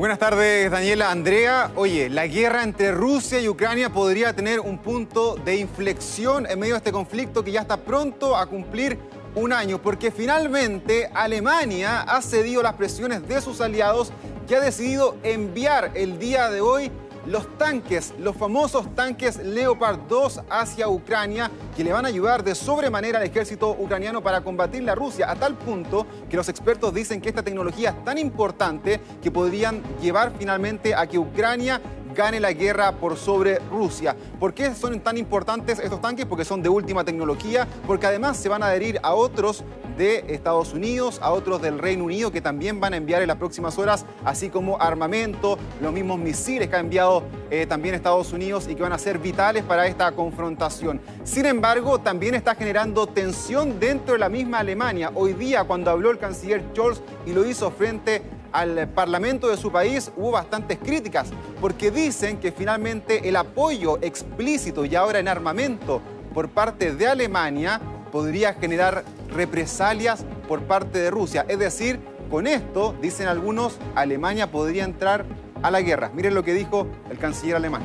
Buenas tardes, Daniela. Andrea, oye, la guerra entre Rusia y Ucrania podría tener un punto de inflexión en medio de este conflicto que ya está pronto a cumplir un año, porque finalmente Alemania ha cedido las presiones de sus aliados y ha decidido enviar el día de hoy los tanques, los famosos tanques Leopard 2 hacia Ucrania, que le van a ayudar de sobremanera al ejército ucraniano para combatir la Rusia, a tal punto que los expertos dicen que esta tecnología es tan importante que podrían llevar finalmente a que Ucrania gane la guerra por sobre Rusia. ¿Por qué son tan importantes estos tanques? Porque son de última tecnología, porque además se van a adherir a otros de Estados Unidos, a otros del Reino Unido que también van a enviar en las próximas horas, así como armamento, los mismos misiles que ha enviado eh, también Estados Unidos y que van a ser vitales para esta confrontación. Sin embargo, también está generando tensión dentro de la misma Alemania. Hoy día, cuando habló el canciller Scholz y lo hizo frente al Parlamento de su país hubo bastantes críticas, porque dicen que finalmente el apoyo explícito y ahora en armamento por parte de Alemania podría generar represalias por parte de Rusia. Es decir, con esto, dicen algunos, Alemania podría entrar a la guerra. Miren lo que dijo el canciller alemán.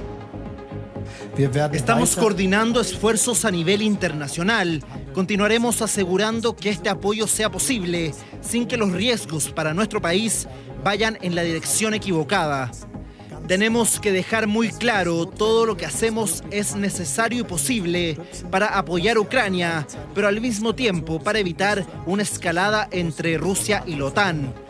Estamos coordinando esfuerzos a nivel internacional. Continuaremos asegurando que este apoyo sea posible sin que los riesgos para nuestro país vayan en la dirección equivocada. Tenemos que dejar muy claro, todo lo que hacemos es necesario y posible para apoyar a Ucrania, pero al mismo tiempo para evitar una escalada entre Rusia y la OTAN.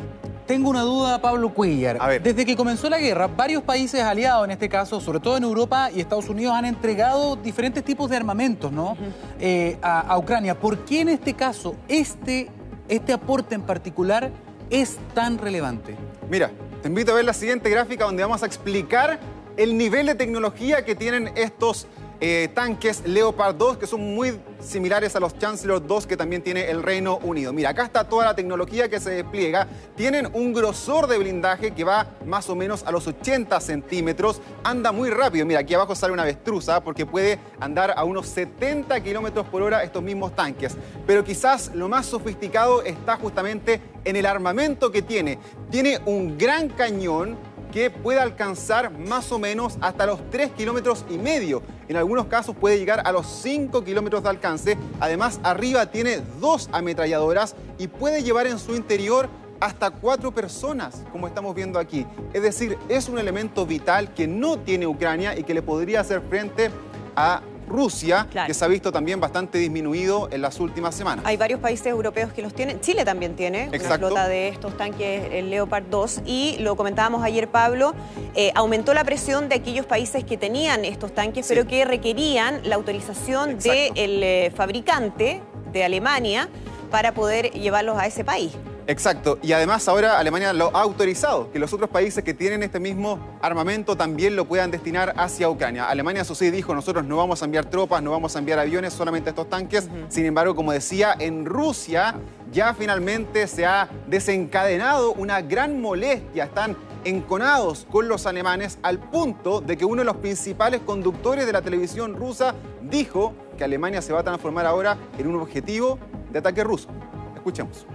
Tengo una duda, Pablo Cuellar. Desde que comenzó la guerra, varios países aliados, en este caso, sobre todo en Europa y Estados Unidos, han entregado diferentes tipos de armamentos ¿no? Eh, a, Ucrania. ¿Por qué en este caso este, este aporte en particular es tan relevante? Mira, te invito a ver la siguiente gráfica donde vamos a explicar el nivel de tecnología que tienen estos eh, tanques Leopard 2 que son muy similares a los Chancellor 2 que también tiene el Reino Unido. Mira, acá está toda la tecnología que se despliega. Tienen un grosor de blindaje que va más o menos a los 80 centímetros. Anda muy rápido. Mira, aquí abajo sale una avestruza porque puede andar a unos 70 kilómetros por hora estos mismos tanques. Pero quizás lo más sofisticado está justamente en el armamento que tiene. Tiene un gran cañón que puede alcanzar más o menos hasta los 3 kilómetros y medio. En algunos casos puede llegar a los 5 kilómetros de alcance. Además, arriba tiene dos ametralladoras y puede llevar en su interior hasta cuatro personas, como estamos viendo aquí. Es decir, es un elemento vital que no tiene Ucrania y que le podría hacer frente a Rusia, que se ha visto también bastante disminuido en las últimas semanas. Hay varios países europeos que los tienen. Chile también tiene una flota de estos tanques, el Leopard 2, y lo comentábamos ayer, Pablo, eh, aumentó la presión de aquellos países que tenían estos tanques, pero que requerían la autorización del eh, fabricante de Alemania para poder llevarlos a ese país. Exacto, y además ahora Alemania lo ha autorizado, que los otros países que tienen este mismo armamento también lo puedan destinar hacia Ucrania. Alemania, eso sí, dijo, nosotros no vamos a enviar tropas, no vamos a enviar aviones, solamente estos tanques. Sin embargo, como decía, en Rusia ya finalmente se ha desencadenado una gran molestia. Están enconados con los alemanes al punto de que uno de los principales conductores de la televisión rusa dijo que Alemania se va a transformar ahora en un objetivo de ataque ruso. Escuchemos.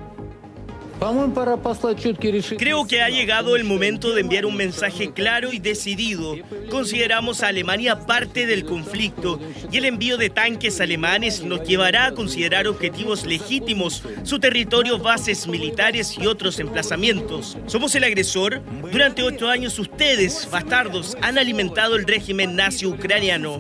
Creo que ha llegado el momento de enviar un mensaje claro y decidido. Consideramos a Alemania parte del conflicto y el envío de tanques alemanes nos llevará a considerar objetivos legítimos, su territorio, bases militares y otros emplazamientos. ¿Somos el agresor? Durante ocho años ustedes, bastardos, han alimentado el régimen nazi ucraniano.